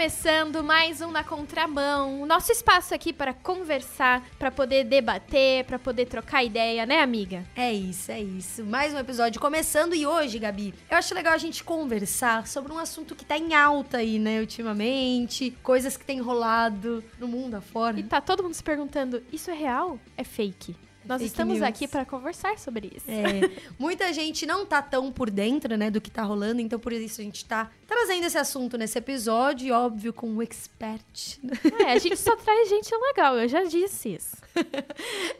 começando mais um na contramão, o nosso espaço aqui para conversar, para poder debater, para poder trocar ideia, né, amiga? É isso, é isso. Mais um episódio começando e hoje, Gabi, eu acho legal a gente conversar sobre um assunto que tá em alta aí, né, ultimamente, coisas que tem rolado no mundo afora. E tá todo mundo se perguntando, isso é real? É fake? Nós Fake estamos news. aqui para conversar sobre isso. É, muita gente não tá tão por dentro, né, do que tá rolando, então por isso a gente tá trazendo esse assunto nesse episódio, e óbvio, com um expert. É, a gente só traz gente legal, eu já disse isso.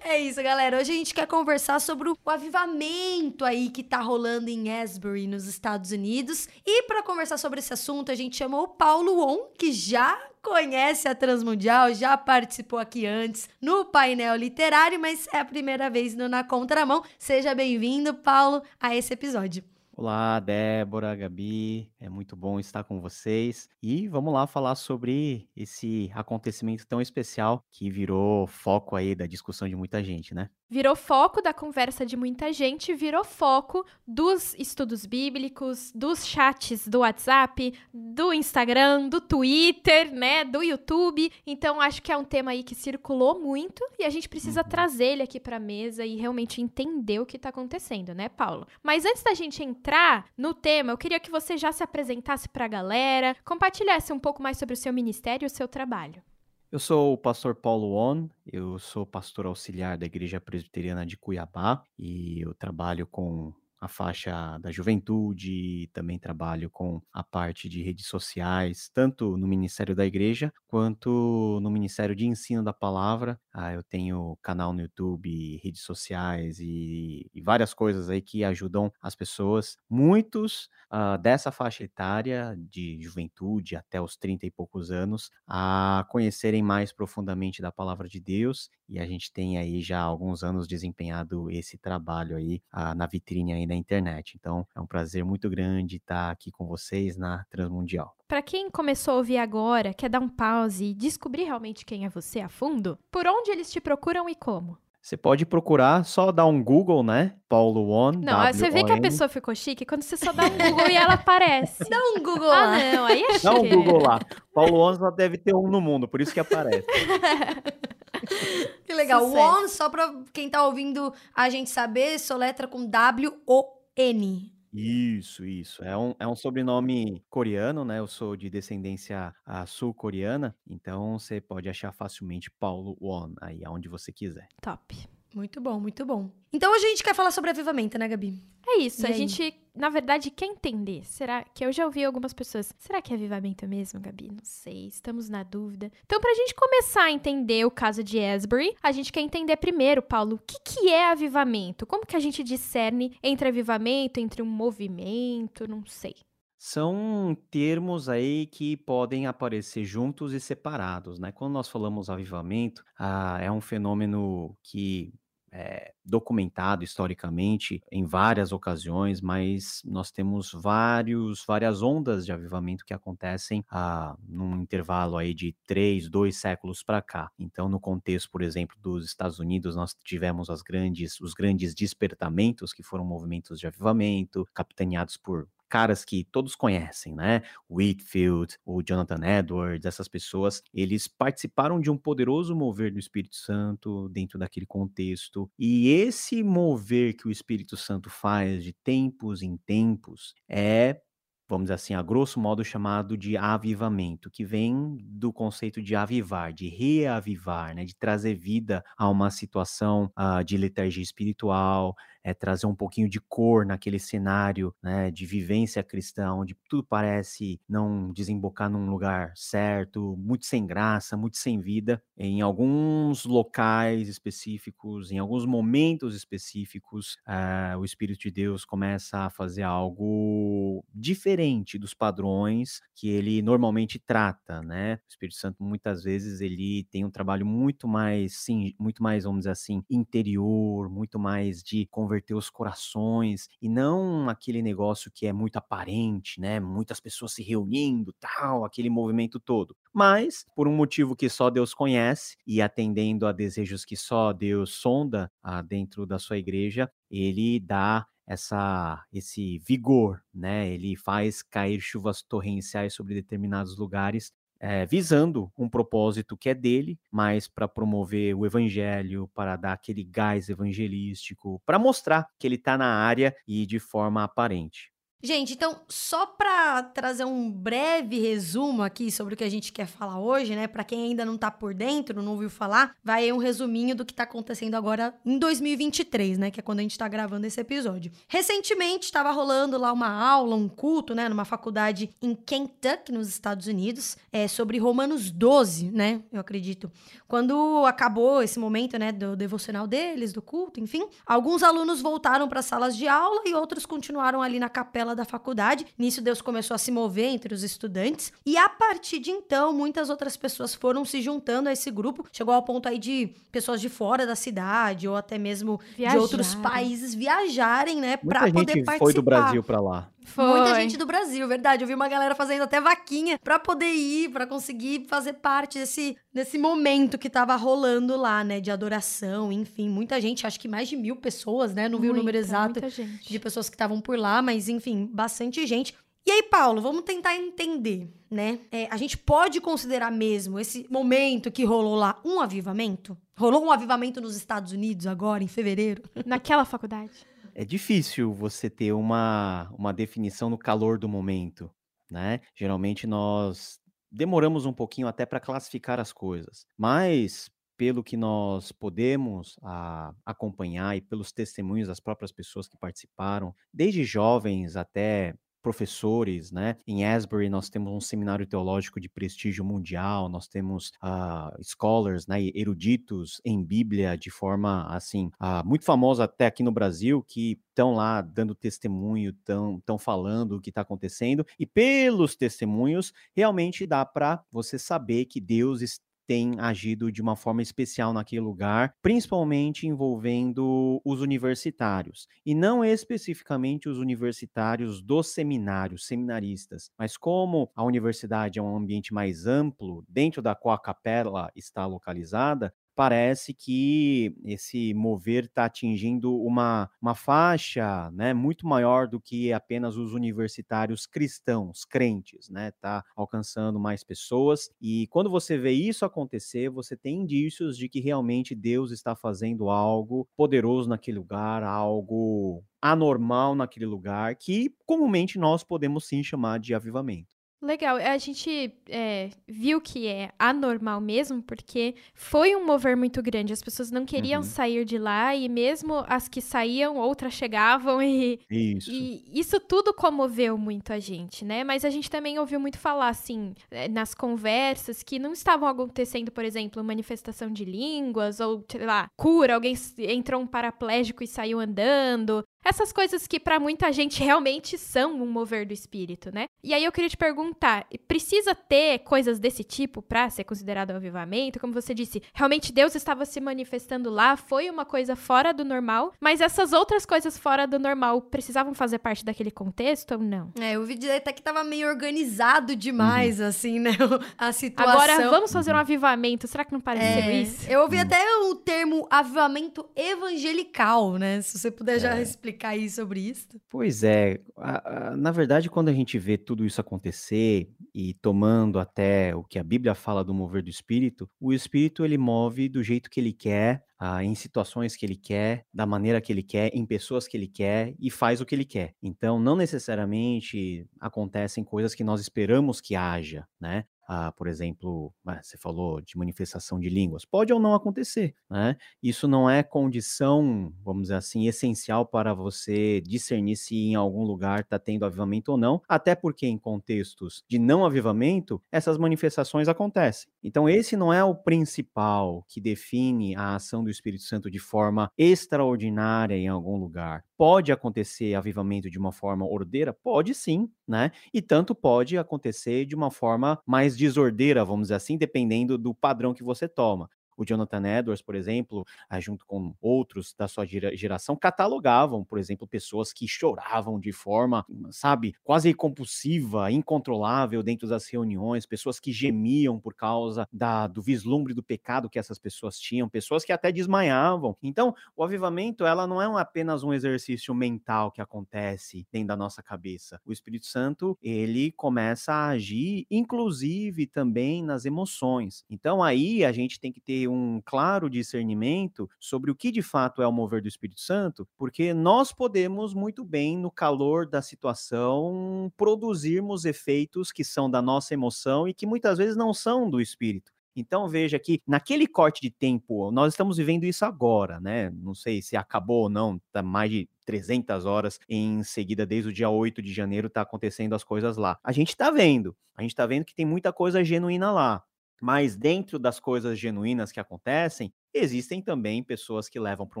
É isso, galera. Hoje a gente quer conversar sobre o avivamento aí que tá rolando em Asbury, nos Estados Unidos. E para conversar sobre esse assunto, a gente chamou o Paulo On, que já conhece a Transmundial, já participou aqui antes no painel literário, mas é a primeira vez no Na Contramão. Seja bem-vindo, Paulo, a esse episódio. Olá, Débora, Gabi, é muito bom estar com vocês. E vamos lá falar sobre esse acontecimento tão especial que virou foco aí da discussão de muita gente, né? Virou foco da conversa de muita gente, virou foco dos estudos bíblicos, dos chats do WhatsApp, do Instagram, do Twitter, né, do YouTube. Então acho que é um tema aí que circulou muito e a gente precisa Uhum. trazer ele aqui pra mesa e realmente entender o que tá acontecendo, né, Paulo? Mas antes da gente entrar no tema, eu queria que você já se apresentasse pra galera, compartilhasse um pouco mais sobre o seu ministério e o seu trabalho. Eu sou o pastor Paulo On, eu sou pastor auxiliar da Igreja Presbiteriana de Cuiabá e eu trabalho com a faixa da juventude, também trabalho com a parte de redes sociais, tanto no Ministério da Igreja quanto no Ministério de Ensino da Palavra. Ah, eu tenho canal no YouTube, redes sociais e, e várias coisas aí que ajudam as pessoas. Muitos ah, dessa faixa etária de juventude até os 30 e poucos anos a conhecerem mais profundamente da palavra de Deus e a gente tem aí já alguns anos desempenhado esse trabalho aí ah, na vitrine da internet. Então é um prazer muito grande estar aqui com vocês na Transmundial. Pra quem começou a ouvir agora, quer dar um pause e descobrir realmente quem é você a fundo, por onde eles te procuram e como? Você pode procurar, só dar um Google, né? Paulo On. Não, você vê que a pessoa ficou chique quando você só dá um Google e ela aparece. Dá um Google Ah, lá. não, aí é chique. Dá um Google lá. Paulo On só deve ter um no mundo, por isso que aparece. Que legal. Sucesso. One, só pra quem tá ouvindo a gente saber, soletra com W-O-N. Isso, isso. É um, é um sobrenome coreano, né? Eu sou de descendência ah, sul-coreana, então você pode achar facilmente Paulo Won aí aonde você quiser. Top. Muito bom, muito bom. Então hoje a gente quer falar sobre avivamento, né, Gabi? É isso, E a aí? gente, na verdade, quer entender. Será que eu já ouvi algumas pessoas? Será que é avivamento mesmo, Gabi? Não sei, estamos na dúvida. Então, pra gente começar a entender o caso de Asbury, a gente quer entender primeiro, Paulo, o que, que é avivamento? Como que a gente discerne entre avivamento, entre um movimento? Não sei. São termos aí que podem aparecer juntos e separados, né? Quando nós falamos avivamento, ah, é um fenômeno que é documentado historicamente em várias ocasiões, mas nós temos vários, várias ondas de avivamento que acontecem ah, num intervalo aí de três, dois séculos para cá. Então, no contexto, por exemplo, dos Estados Unidos, nós tivemos as grandes, os grandes despertamentos, que foram movimentos de avivamento, capitaneados por caras que todos conhecem, né? Whitfield, o Jonathan Edwards, essas pessoas, eles participaram de um poderoso mover do Espírito Santo dentro daquele contexto. E esse mover que o Espírito Santo faz de tempos em tempos é vamos dizer assim, a grosso modo chamado de avivamento, que vem do conceito de avivar, de reavivar, né, de trazer vida a uma situação ah, de letargia espiritual, é trazer um pouquinho de cor naquele cenário, né, de vivência cristã, onde tudo parece não desembocar num lugar certo, muito sem graça, muito sem vida. Em alguns locais específicos, em alguns momentos específicos, ah, o Espírito de Deus começa a fazer algo diferente dos padrões que ele normalmente trata, né? O Espírito Santo muitas vezes ele tem um trabalho muito mais, sim, muito mais, vamos dizer assim, interior, muito mais de converter os corações e não aquele negócio que é muito aparente, né? Muitas pessoas se reunindo, tal, aquele movimento todo. Mas por um motivo que só Deus conhece e atendendo a desejos que só Deus sonda ah, dentro da sua igreja, ele dá essa esse vigor, né? Ele faz cair chuvas torrenciais sobre determinados lugares é, visando um propósito que é dele, mas para promover o evangelho, para dar aquele gás evangelístico, para mostrar que ele está na área e de forma aparente. Gente, então, só para trazer um breve resumo aqui sobre o que a gente quer falar hoje, né? Para quem ainda não tá por dentro, não ouviu falar, vai aí um resuminho do que tá acontecendo agora em 2023, né? Que é quando a gente tá gravando esse episódio. Recentemente estava rolando lá uma aula, um culto, né? Numa faculdade em Kentucky, nos Estados Unidos, é, sobre Romanos 12, né? Eu acredito. Quando acabou esse momento, né? Do devocional deles, do culto, enfim, alguns alunos voltaram para salas de aula e outros continuaram ali na capela da faculdade. Nisso, Deus começou a se mover entre os estudantes. E a partir de então, muitas outras pessoas foram se juntando a esse grupo. Chegou ao ponto aí de pessoas de fora da cidade ou até mesmo de outros países viajarem, né, para poder participar. foi do Brasil para lá. Foi. Muita gente do Brasil, verdade. Eu vi uma galera fazendo até vaquinha para poder ir, para conseguir fazer parte desse, desse momento que tava rolando lá, né? De adoração, enfim. Muita gente, acho que mais de mil pessoas, né? Não vi o número exato de pessoas que estavam por lá, mas enfim, bastante gente. E aí, Paulo, vamos tentar entender, né? É, a gente pode considerar mesmo esse momento que rolou lá um avivamento? Rolou um avivamento nos Estados Unidos agora, em fevereiro? Naquela faculdade? É difícil você ter uma, uma definição no calor do momento, né? Geralmente nós demoramos um pouquinho até para classificar as coisas, mas pelo que nós podemos a, acompanhar e pelos testemunhos das próprias pessoas que participaram, desde jovens até professores, né? Em Asbury nós temos um seminário teológico de prestígio mundial, nós temos uh, scholars, né, eruditos em Bíblia de forma assim uh, muito famosa até aqui no Brasil que estão lá dando testemunho, estão tão falando o que está acontecendo e pelos testemunhos realmente dá para você saber que Deus tem agido de uma forma especial naquele lugar, principalmente envolvendo os universitários, e não especificamente os universitários dos seminários, seminaristas, mas como a universidade é um ambiente mais amplo, dentro da qual a capela está localizada, parece que esse mover está atingindo uma, uma faixa né, muito maior do que apenas os universitários cristãos, crentes, né? Está alcançando mais pessoas. E quando você vê isso acontecer, você tem indícios de que realmente Deus está fazendo algo poderoso naquele lugar, algo anormal naquele lugar, que comumente nós podemos sim chamar de avivamento. Legal, a gente é, viu que é anormal mesmo, porque foi um mover muito grande. As pessoas não queriam uhum. sair de lá e mesmo as que saíam, outras chegavam e isso. e isso tudo comoveu muito a gente, né? Mas a gente também ouviu muito falar assim é, nas conversas que não estavam acontecendo, por exemplo, manifestação de línguas ou sei lá cura, alguém entrou um paraplégico e saiu andando. Essas coisas que para muita gente realmente são um mover do espírito, né? E aí eu queria te perguntar, precisa ter coisas desse tipo para ser considerado um avivamento? Como você disse, realmente Deus estava se manifestando lá, foi uma coisa fora do normal, mas essas outras coisas fora do normal precisavam fazer parte daquele contexto ou não? É, eu ouvi dizer até que tava meio organizado demais, uhum. assim, né? A situação. Agora vamos fazer um avivamento. Será que não pareceu é, isso? Eu ouvi até o termo avivamento evangelical, né? Se você puder já é. Explicar cair sobre isso? Pois é, a, a, na verdade, quando a gente vê tudo isso acontecer e tomando até o que a Bíblia fala do mover do Espírito, o Espírito ele move do jeito que ele quer, em situações que ele quer, da maneira que ele quer, em pessoas que ele quer e faz o que ele quer. Então, não necessariamente acontecem coisas que nós esperamos que haja, né? Ah, por exemplo, ah, você falou de manifestação de línguas, pode ou não acontecer, né? Isso não é condição, vamos dizer assim, essencial para você discernir se em algum lugar está tendo avivamento ou não, até porque em contextos de não avivamento, essas manifestações acontecem. Então, esse não é o principal que define a ação do Espírito Santo de forma extraordinária em algum lugar. Pode acontecer avivamento de uma forma ordeira? Pode sim, né? E tanto pode acontecer de uma forma mais desordeira, vamos dizer assim, dependendo do padrão que você toma. O Jonathan Edwards, por exemplo, ah, junto com outros da sua geração, catalogavam, por exemplo, pessoas que choravam de forma, sabe, quase compulsiva, incontrolável dentro das reuniões, pessoas que gemiam por causa da, do vislumbre do pecado que essas pessoas tinham, pessoas que até desmaiavam. Então, o avivamento, ela não é apenas um exercício mental que acontece dentro da nossa cabeça. O Espírito Santo, ele começa a agir, inclusive também nas emoções. Então, aí a gente tem que ter um claro discernimento sobre o que de fato é o mover do Espírito Santo, porque nós podemos muito bem, no calor da situação, produzirmos efeitos que são da nossa emoção e que muitas vezes não são do Espírito. Então veja que naquele corte de tempo, nós estamos vivendo isso agora, né? Não sei se acabou ou não, tá mais de 300 horas em seguida, desde o dia 8 de janeiro, tá acontecendo as coisas lá. A gente tá vendo, a gente tá vendo que tem muita coisa genuína lá. Mas dentro das coisas genuínas que acontecem, existem também pessoas que levam para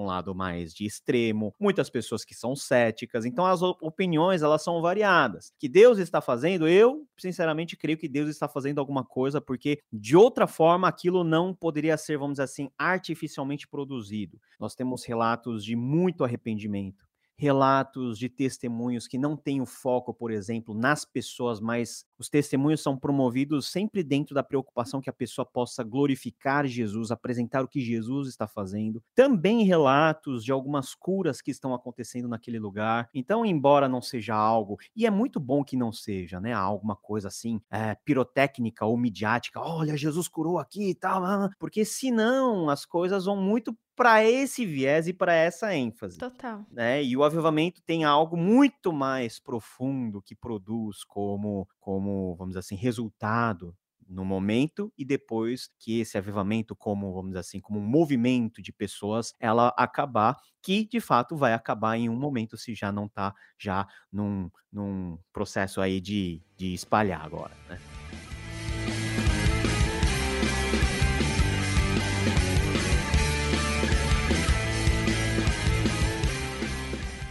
um lado mais de extremo, muitas pessoas que são céticas. Então as opiniões elas são variadas. Que Deus está fazendo, eu sinceramente creio que Deus está fazendo alguma coisa porque de outra forma aquilo não poderia ser, vamos dizer assim, artificialmente produzido. Nós temos relatos de muito arrependimento relatos de testemunhos que não têm o foco, por exemplo, nas pessoas, mas os testemunhos são promovidos sempre dentro da preocupação que a pessoa possa glorificar Jesus, apresentar o que Jesus está fazendo. Também relatos de algumas curas que estão acontecendo naquele lugar. Então, embora não seja algo, e é muito bom que não seja, né, alguma coisa assim, é, pirotécnica ou midiática, olha, Jesus curou aqui e tal, porque senão as coisas vão muito para esse viés e para essa ênfase. Total. Né? E o avivamento tem algo muito mais profundo que produz como, como vamos dizer assim, resultado no momento e depois que esse avivamento como vamos dizer assim como um movimento de pessoas ela acabar que de fato vai acabar em um momento se já não está já num, num processo aí de, de espalhar agora né?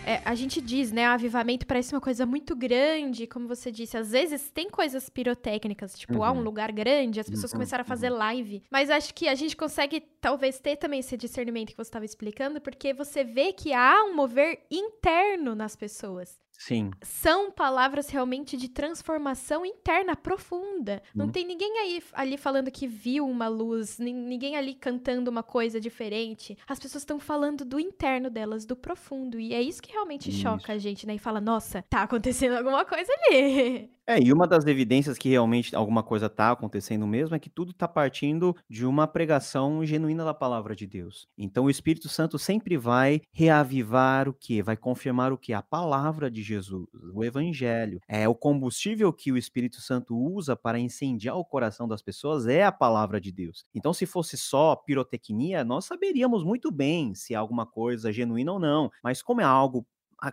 É, a gente diz, né? O avivamento parece uma coisa muito grande, como você disse. Às vezes tem coisas pirotécnicas, tipo, uhum. ah, um lugar grande, as pessoas uhum. começaram a fazer uhum. live. Mas acho que a gente consegue, talvez, ter também esse discernimento que você estava explicando, porque você vê que há um mover interno nas pessoas. Sim. São palavras realmente de transformação interna profunda. Não uhum. tem ninguém aí ali falando que viu uma luz, ninguém ali cantando uma coisa diferente. As pessoas estão falando do interno delas, do profundo. E é isso que realmente isso. choca a gente, né? E fala, nossa, tá acontecendo alguma coisa ali. É, e uma das evidências que realmente alguma coisa está acontecendo mesmo é que tudo está partindo de uma pregação genuína da palavra de Deus. Então o Espírito Santo sempre vai reavivar o que? Vai confirmar o que? A palavra de Jesus, o Evangelho. É o combustível que o Espírito Santo usa para incendiar o coração das pessoas é a palavra de Deus. Então, se fosse só pirotecnia, nós saberíamos muito bem se é alguma coisa genuína ou não. Mas como é algo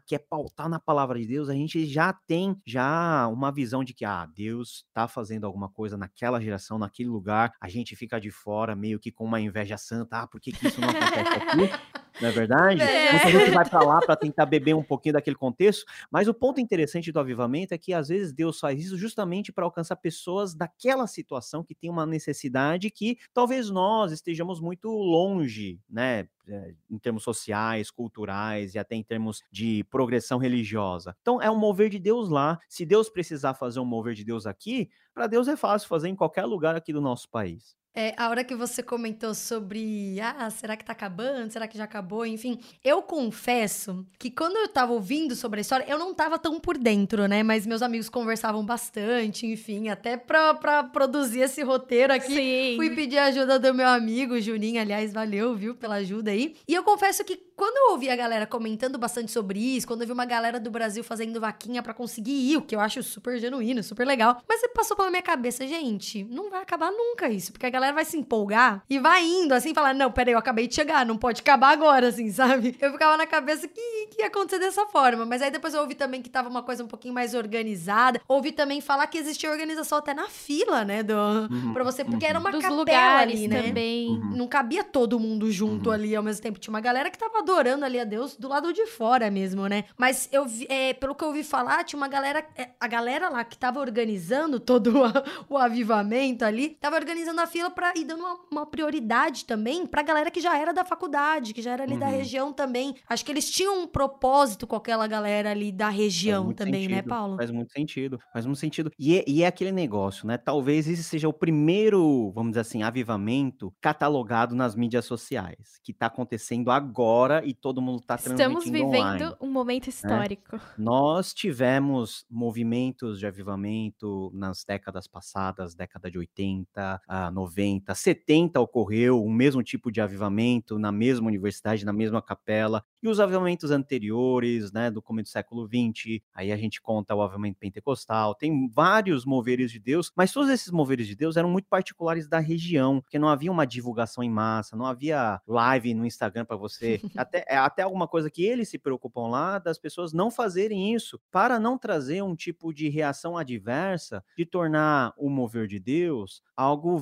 que é pautar na palavra de Deus, a gente já tem já uma visão de que ah, Deus está fazendo alguma coisa naquela geração, naquele lugar, a gente fica de fora meio que com uma inveja santa, ah, por que, que isso não acontece aqui? não é verdade? É. Muita gente vai para lá para tentar beber um pouquinho daquele contexto, mas o ponto interessante do avivamento é que às vezes Deus faz isso justamente para alcançar pessoas daquela situação que tem uma necessidade que talvez nós estejamos muito longe, né? Eh, em termos sociais, culturais e até em termos de progressão religiosa. Então é um mover de Deus lá. Se Deus precisar fazer um mover de Deus aqui, para Deus é fácil fazer em qualquer lugar aqui do nosso país. É, a hora que você comentou sobre, ah, será que tá acabando? Será que já acabou? Enfim, eu confesso que quando eu tava ouvindo sobre a história, eu não tava tão por dentro, né? Mas meus amigos conversavam bastante, enfim, até pra, pra produzir esse roteiro aqui. Sim. Fui pedir ajuda do meu amigo, Juninho, aliás, valeu, viu, pela ajuda aí. E eu confesso que quando eu ouvi a galera comentando bastante sobre isso, quando eu vi uma galera do Brasil fazendo vaquinha para conseguir ir, o que eu acho super genuíno, super legal, mas passou pela minha cabeça, gente, não vai acabar nunca isso, porque a galera vai se empolgar e vai indo assim, falar, não, peraí, eu acabei de chegar, não pode acabar agora, assim, sabe? Eu ficava na cabeça que, que ia acontecer dessa forma, mas aí depois eu ouvi também que tava uma coisa um pouquinho mais organizada, ouvi também falar que existia organização até na fila, né, do, uhum, pra você, porque uhum. era uma Dos capela ali, né? também. Uhum. Não cabia todo mundo junto uhum. ali ao mesmo tempo, tinha uma galera que tava adorando ali a Deus do lado de fora mesmo, né? Mas eu vi, é, pelo que eu ouvi falar, tinha uma galera, é, a galera lá que tava organizando todo o, o avivamento ali, tava organizando a fila para ir dando uma, uma, prioridade também pra galera que já era da faculdade, que já era ali uhum. da região também. Acho que eles tinham um propósito com aquela galera ali da região também, né, sentido, né, Paulo? Faz muito sentido, faz muito sentido. E é, e é aquele negócio, né? Talvez esse seja o primeiro, vamos dizer assim, avivamento catalogado nas mídias sociais, que tá acontecendo agora e todo mundo tá transmitindo Estamos vivendo online, um momento né? histórico. Né? Nós tivemos movimentos de avivamento nas décadas passadas, década de 80, 90, 70 ocorreu o mesmo tipo de avivamento na mesma universidade, na mesma capela, e os avivamentos anteriores, né, do começo do século 20, aí a gente conta o avivamento pentecostal, tem vários moveres de Deus, mas todos esses moveres de Deus eram muito particulares da região, porque não havia uma divulgação em massa, não havia live no Instagram para você, até, é, até alguma coisa que eles se preocupam lá, das pessoas não fazerem isso, para não trazer um tipo de reação adversa, de tornar o mover de Deus algo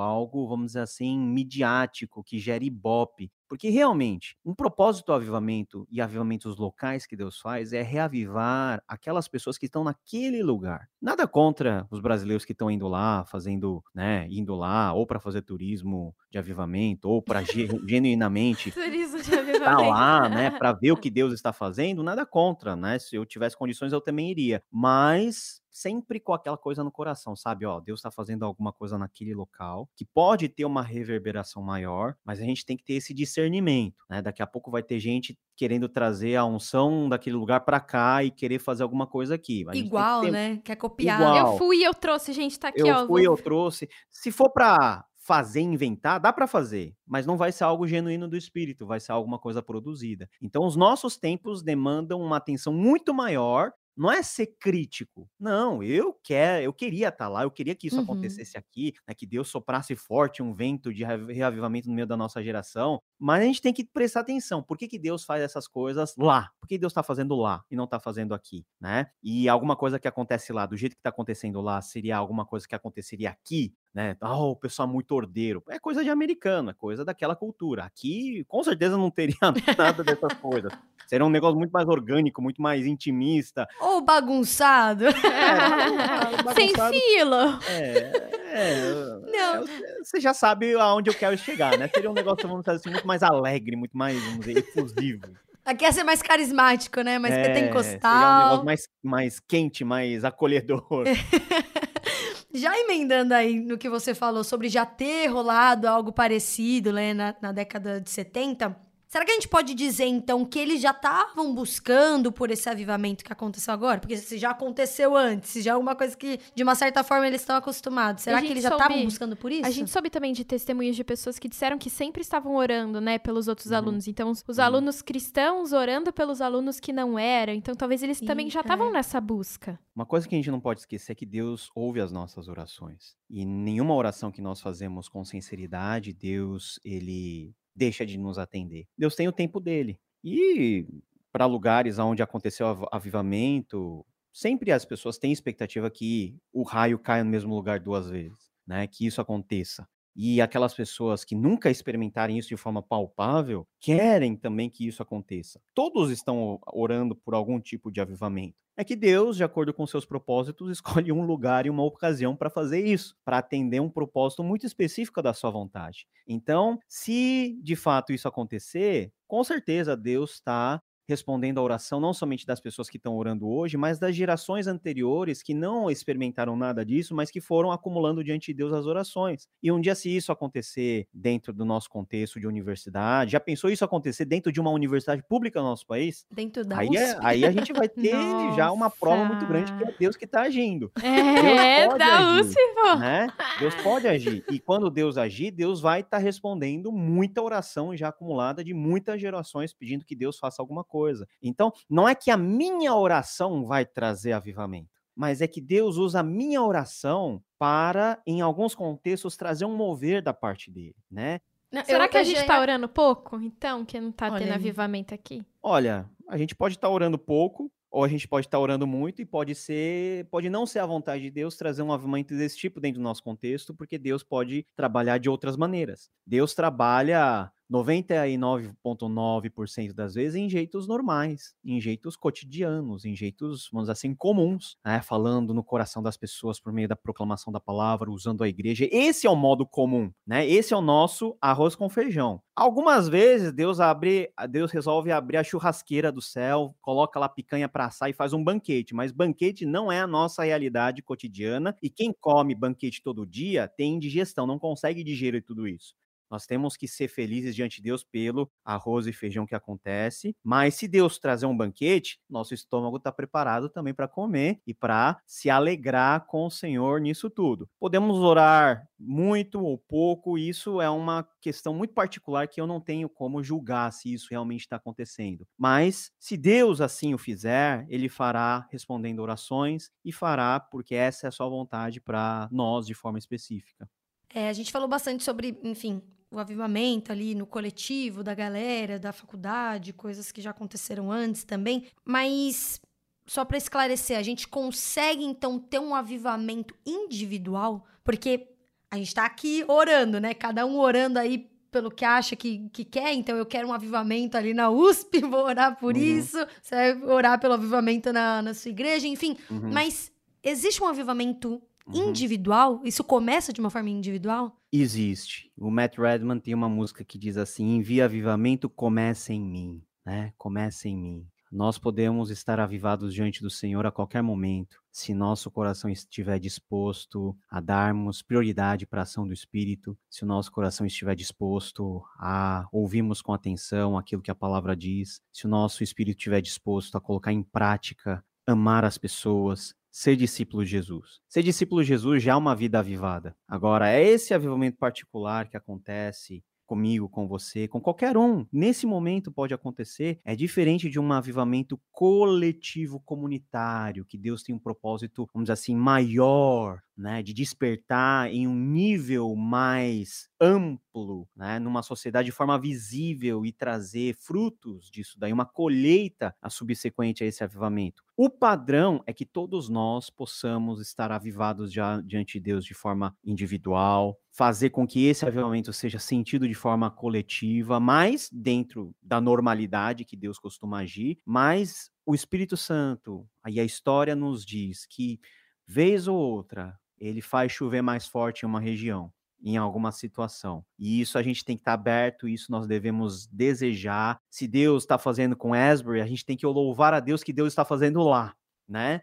algo, vamos dizer assim, midiático, que gere ibope. Porque realmente, um propósito do avivamento e avivamentos locais que Deus faz é reavivar aquelas pessoas que estão naquele lugar. Nada contra os brasileiros que estão indo lá, fazendo, né, indo lá ou para fazer turismo de avivamento ou para genuinamente turismo de avivamento. estar lá, né, para ver o que Deus está fazendo, nada contra, né? Se eu tivesse condições eu também iria. Mas sempre com aquela coisa no coração, sabe? Ó, Deus está fazendo alguma coisa naquele local que pode ter uma reverberação maior, mas a gente tem que ter esse discernimento, né? Daqui a pouco vai ter gente querendo trazer a unção daquele lugar para cá e querer fazer alguma coisa aqui. Igual, que ter... né? Quer copiar. Igual. Eu fui e eu trouxe, gente, tá aqui, eu ó. Eu fui, vou... eu trouxe. Se for para fazer, inventar, dá para fazer, mas não vai ser algo genuíno do espírito, vai ser alguma coisa produzida. Então, os nossos tempos demandam uma atenção muito maior não é ser crítico. Não, eu quero, eu queria estar tá lá, eu queria que isso uhum. acontecesse aqui, né, que Deus soprasse forte um vento de reavivamento no meio da nossa geração. Mas a gente tem que prestar atenção. Por que, que Deus faz essas coisas lá? Por que Deus está fazendo lá e não está fazendo aqui, né? E alguma coisa que acontece lá, do jeito que está acontecendo lá, seria alguma coisa que aconteceria aqui, né? Oh, o pessoal é muito ordeiro. É coisa de americano, é coisa daquela cultura. Aqui, com certeza, não teria nada dessas coisas. Seria um negócio muito mais orgânico, muito mais intimista. Ou bagunçado. É, bagunçado. Sem fila. É, é, não. você já sabe aonde eu quero chegar, né? Seria um negócio, vamos dizer assim, muito mais alegre, muito mais, vamos dizer, efusivo. Aqui ia ser mais carismático, né? Mas é, pentecostal. Seria um negócio mais, mais quente, mais acolhedor. Já emendando aí no que você falou sobre já ter rolado algo parecido né, na, na década de 70, Será que a gente pode dizer, então, que eles já estavam buscando por esse avivamento que aconteceu agora? Porque se já aconteceu antes, se já é alguma coisa que, de uma certa forma, eles estão acostumados. Será que eles já estavam buscando por isso? A gente soube também de testemunhos de pessoas que disseram que sempre estavam orando, né, pelos outros uhum. alunos. Então, os, os uhum. alunos cristãos orando pelos alunos que não eram. Então, talvez eles também já estavam nessa busca. Uma coisa que a gente não pode esquecer é que Deus ouve as nossas orações. E nenhuma oração que nós fazemos com sinceridade, Deus, ele deixa de nos atender. Deus tem o tempo dele. E para lugares onde aconteceu avivamento, sempre as pessoas têm expectativa que o raio caia no mesmo lugar duas vezes, né? Que isso aconteça. E aquelas pessoas que nunca experimentaram isso de forma palpável querem também que isso aconteça. Todos estão orando por algum tipo de avivamento é que Deus, de acordo com seus propósitos, escolhe um lugar e uma ocasião para fazer isso, para atender um propósito muito específico da sua vontade. Então, se de fato isso acontecer, com certeza Deus está respondendo à oração não somente das pessoas que estão orando hoje, mas das gerações anteriores que não experimentaram nada disso, mas que foram acumulando diante de Deus as orações. E um dia, se isso acontecer dentro do nosso contexto de universidade, já pensou isso acontecer dentro de uma universidade pública no nosso país? Dentro da aí, é, aí a gente vai ter já uma prova muito grande que é Deus que está agindo. É, da agir, USP, né? Deus pode agir. E quando Deus agir, Deus vai estar tá respondendo muita oração já acumulada de muitas gerações pedindo que Deus faça alguma coisa coisa. Então, não é que a minha oração vai trazer avivamento, mas é que Deus usa a minha oração para, em alguns contextos, trazer um mover da parte dele, né? Não, Será que a gente está orando pouco, então, que não está tendo avivamento aqui? Olha, a gente pode estar tá orando pouco, ou a gente pode estar tá orando muito e pode ser, pode não ser a vontade de Deus trazer um avivamento desse tipo dentro do nosso contexto, porque Deus pode trabalhar de outras maneiras. Deus trabalha 99,9% das vezes em jeitos normais, em jeitos cotidianos, em jeitos, vamos dizer assim, comuns, né? falando no coração das pessoas por meio da proclamação da palavra, usando a igreja. Esse é o modo comum, né? Esse é o nosso arroz com feijão. Algumas vezes Deus abre, Deus resolve abrir a churrasqueira do céu, coloca lá picanha para assar e faz um banquete, mas banquete não é a nossa realidade cotidiana e quem come banquete todo dia tem indigestão, não consegue digerir tudo isso. Nós temos que ser felizes diante de Deus pelo arroz e feijão que acontece, mas se Deus trazer um banquete, nosso estômago está preparado também para comer e para se alegrar com o Senhor nisso tudo. Podemos orar muito ou pouco, isso é uma questão muito particular que eu não tenho como julgar se isso realmente está acontecendo. Mas se Deus assim o fizer, ele fará respondendo orações e fará porque essa é a sua vontade para nós de forma específica. É, a gente falou bastante sobre, enfim, o avivamento ali no coletivo da galera, da faculdade, coisas que já aconteceram antes também. Mas só para esclarecer, a gente consegue então ter um avivamento individual, porque a gente está aqui orando, né? Cada um orando aí pelo que acha que, que quer, então eu quero um avivamento ali na USP, vou orar por uhum. isso, você vai orar pelo avivamento na, na sua igreja, enfim. Uhum. Mas existe um avivamento uhum. individual? Isso começa de uma forma individual? Existe. O Matt Redman tem uma música que diz assim: envia avivamento, começa em mim, né? Começa em mim. Nós podemos estar avivados diante do Senhor a qualquer momento, se nosso coração estiver disposto a darmos prioridade para a ação do Espírito, se o nosso coração estiver disposto a ouvirmos com atenção aquilo que a palavra diz, se o nosso espírito estiver disposto a colocar em prática amar as pessoas, ser discípulo de Jesus. Ser discípulo de Jesus já é uma vida avivada. Agora, é esse avivamento particular que acontece comigo, com você, com qualquer um, nesse momento pode acontecer, é diferente de um avivamento coletivo comunitário, que Deus tem um propósito, vamos dizer assim, maior, né, de despertar em um nível mais amplo, né, numa sociedade de forma visível e trazer frutos disso daí, uma colheita a subsequente a esse avivamento. O padrão é que todos nós possamos estar avivados diante de Deus de forma individual, fazer com que esse avivamento seja sentido de forma coletiva, mas dentro da normalidade que Deus costuma agir, mas o Espírito Santo, aí a história nos diz que vez ou outra ele faz chover mais forte em uma região, em alguma situação. E isso a gente tem que estar tá aberto, isso nós devemos desejar. Se Deus está fazendo com Asbury, a gente tem que louvar a Deus que Deus está fazendo lá, né?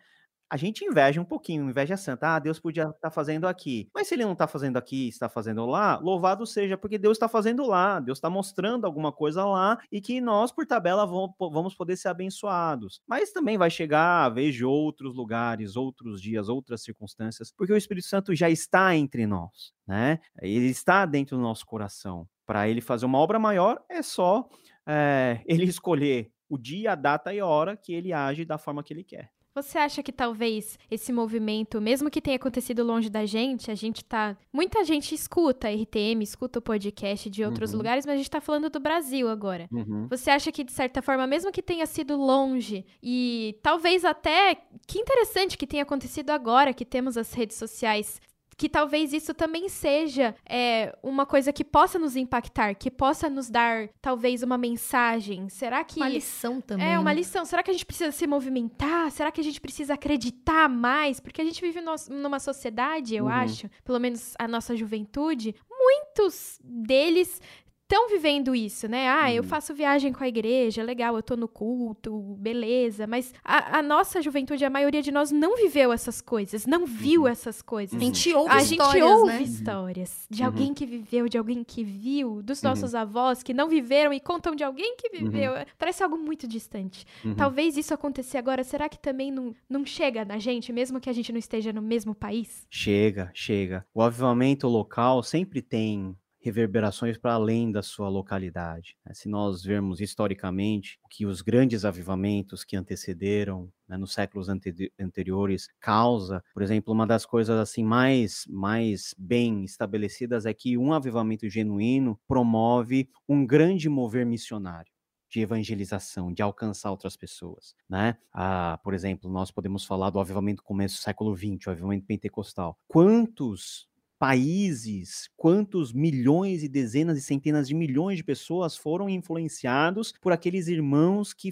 A gente inveja um pouquinho, inveja santa. Ah, Deus podia estar tá fazendo aqui. Mas se ele não está fazendo aqui, está fazendo lá, louvado seja, porque Deus está fazendo lá. Deus está mostrando alguma coisa lá e que nós, por tabela, vamos poder ser abençoados. Mas também vai chegar a vez de outros lugares, outros dias, outras circunstâncias, porque o Espírito Santo já está entre nós, né? Ele está dentro do nosso coração. Para ele fazer uma obra maior, é só é, ele escolher o dia, a data e a hora que ele age da forma que ele quer. Você acha que talvez esse movimento, mesmo que tenha acontecido longe da gente, a gente tá. Muita gente escuta a RTM, escuta o podcast de outros uhum. lugares, mas a gente tá falando do Brasil agora. Uhum. Você acha que, de certa forma, mesmo que tenha sido longe, e talvez até. Que interessante que tenha acontecido agora, que temos as redes sociais que talvez isso também seja é, uma coisa que possa nos impactar, que possa nos dar talvez uma mensagem. Será que. Uma lição também. É, uma né? lição. Será que a gente precisa se movimentar? Será que a gente precisa acreditar mais? Porque a gente vive no, numa sociedade, eu uhum. acho, pelo menos a nossa juventude, muitos deles estão vivendo isso, né? Ah, eu uhum. faço viagem com a igreja, legal, eu tô no culto, beleza. Mas a, a nossa juventude, a maioria de nós não viveu essas coisas, não viu uhum. essas coisas. A gente ouve a histórias, gente ouve né? histórias de uhum. alguém que viveu, de alguém que viu, dos uhum. nossos avós que não viveram e contam de alguém que viveu. Uhum. Parece algo muito distante. Uhum. Talvez isso aconteça agora. Será que também não, não chega na gente, mesmo que a gente não esteja no mesmo país? Chega, chega. O avivamento local sempre tem reverberações para além da sua localidade. Né? Se nós vermos historicamente que os grandes avivamentos que antecederam né, nos séculos ante anteriores causa, por exemplo, uma das coisas assim mais mais bem estabelecidas é que um avivamento genuíno promove um grande mover missionário de evangelização, de alcançar outras pessoas, né? Ah, por exemplo, nós podemos falar do avivamento começo do século XX, o avivamento pentecostal. Quantos países, quantos milhões e dezenas e centenas de milhões de pessoas foram influenciados por aqueles irmãos que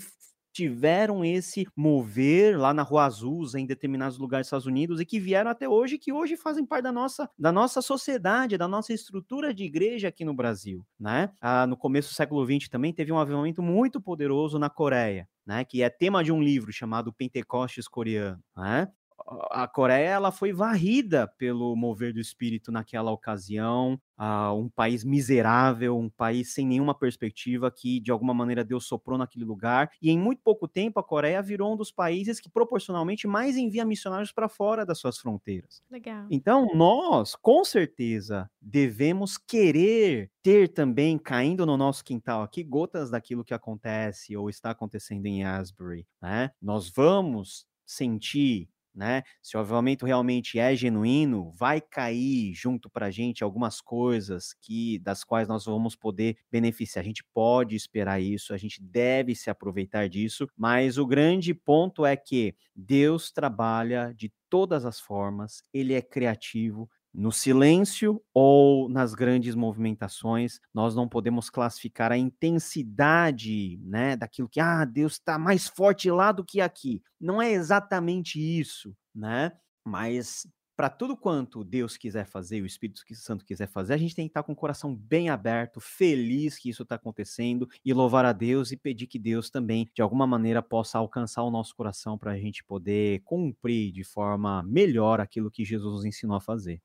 tiveram esse mover lá na Rua Azusa, em determinados lugares dos Estados Unidos, e que vieram até hoje, que hoje fazem parte da nossa, da nossa sociedade, da nossa estrutura de igreja aqui no Brasil, né? Ah, no começo do século XX também teve um avivamento muito poderoso na Coreia, né? Que é tema de um livro chamado Pentecostes Coreano, né? A Coreia ela foi varrida pelo mover do espírito naquela ocasião, uh, um país miserável, um país sem nenhuma perspectiva que de alguma maneira Deus soprou naquele lugar e em muito pouco tempo a Coreia virou um dos países que proporcionalmente mais envia missionários para fora das suas fronteiras. Legal. Então nós, com certeza, devemos querer ter também caindo no nosso quintal aqui gotas daquilo que acontece ou está acontecendo em Asbury, né? Nós vamos sentir né? Se o avivamento realmente é genuíno, vai cair junto para a gente algumas coisas que das quais nós vamos poder beneficiar. A gente pode esperar isso, a gente deve se aproveitar disso, mas o grande ponto é que Deus trabalha de todas as formas, ele é criativo, no silêncio ou nas grandes movimentações, nós não podemos classificar a intensidade, né, daquilo que ah, Deus está mais forte lá do que aqui. Não é exatamente isso, né? Mas para tudo quanto Deus quiser fazer, o Espírito Santo quiser fazer, a gente tem que estar com o coração bem aberto, feliz que isso está acontecendo e louvar a Deus e pedir que Deus também, de alguma maneira, possa alcançar o nosso coração para a gente poder cumprir de forma melhor aquilo que Jesus nos ensinou a fazer.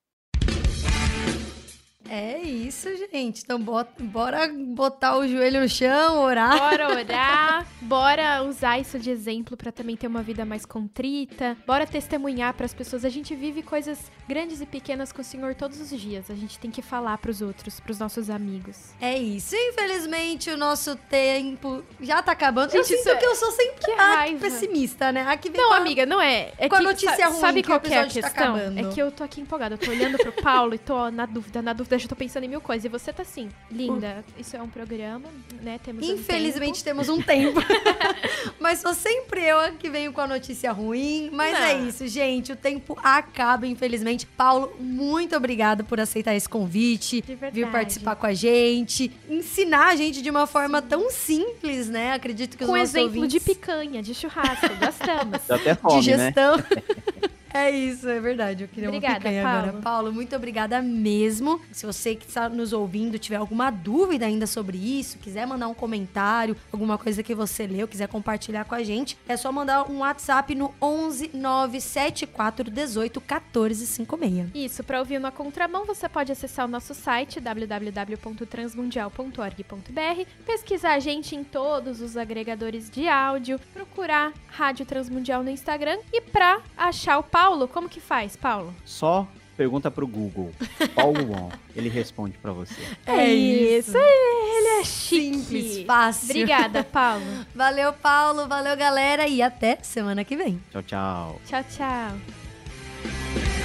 É isso, gente. Então, bora, bora botar o joelho no chão, orar. Bora orar. bora usar isso de exemplo para também ter uma vida mais contrita. Bora testemunhar para as pessoas. A gente vive coisas grandes e pequenas com o Senhor todos os dias. A gente tem que falar para os outros, para os nossos amigos. É isso. Infelizmente, o nosso tempo já tá acabando. Gente, eu sinto isso... que eu sou sempre que ah, pessimista, né? Aqui vem não, amiga, não é. é com que, a notícia ruim sabe que qual que é a tá questão? Tá é que eu tô aqui empolgada. Eu tô olhando pro Paulo e tô na dúvida, na dúvida já tô pensando em mil coisas. E você tá assim, linda, isso é um programa, né? Temos Infelizmente um temos um tempo. mas sou sempre eu que venho com a notícia ruim. Mas Não. é isso, gente. O tempo acaba, infelizmente. Paulo, muito obrigada por aceitar esse convite. Vir participar com a gente. Ensinar a gente de uma forma tão simples, né? Acredito que os com nossos exemplo ouvintes... de picanha, de churrasco. Gostamos. Dá até fome, de né? É isso, é verdade. Eu queria obrigada, uma picanha Paulo. agora. Paulo, muito obrigada mesmo. Se você que está nos ouvindo tiver alguma dúvida ainda sobre isso, quiser mandar um comentário, alguma coisa que você leu, quiser compartilhar com a gente, é só mandar um WhatsApp no 11 974 18 14 56. Isso, para ouvir na contramão, você pode acessar o nosso site www.transmundial.org.br, pesquisar a gente em todos os agregadores de áudio, procurar Rádio Transmundial no Instagram e para achar o Paulo, como que faz, Paulo? Só pergunta pro Google. Paulo Won. Ele responde para você. É, é isso. Ele é chique. Simples, fácil. Obrigada, Paulo. valeu, Paulo. Valeu, galera. E até semana que vem. Tchau, tchau. Tchau, tchau.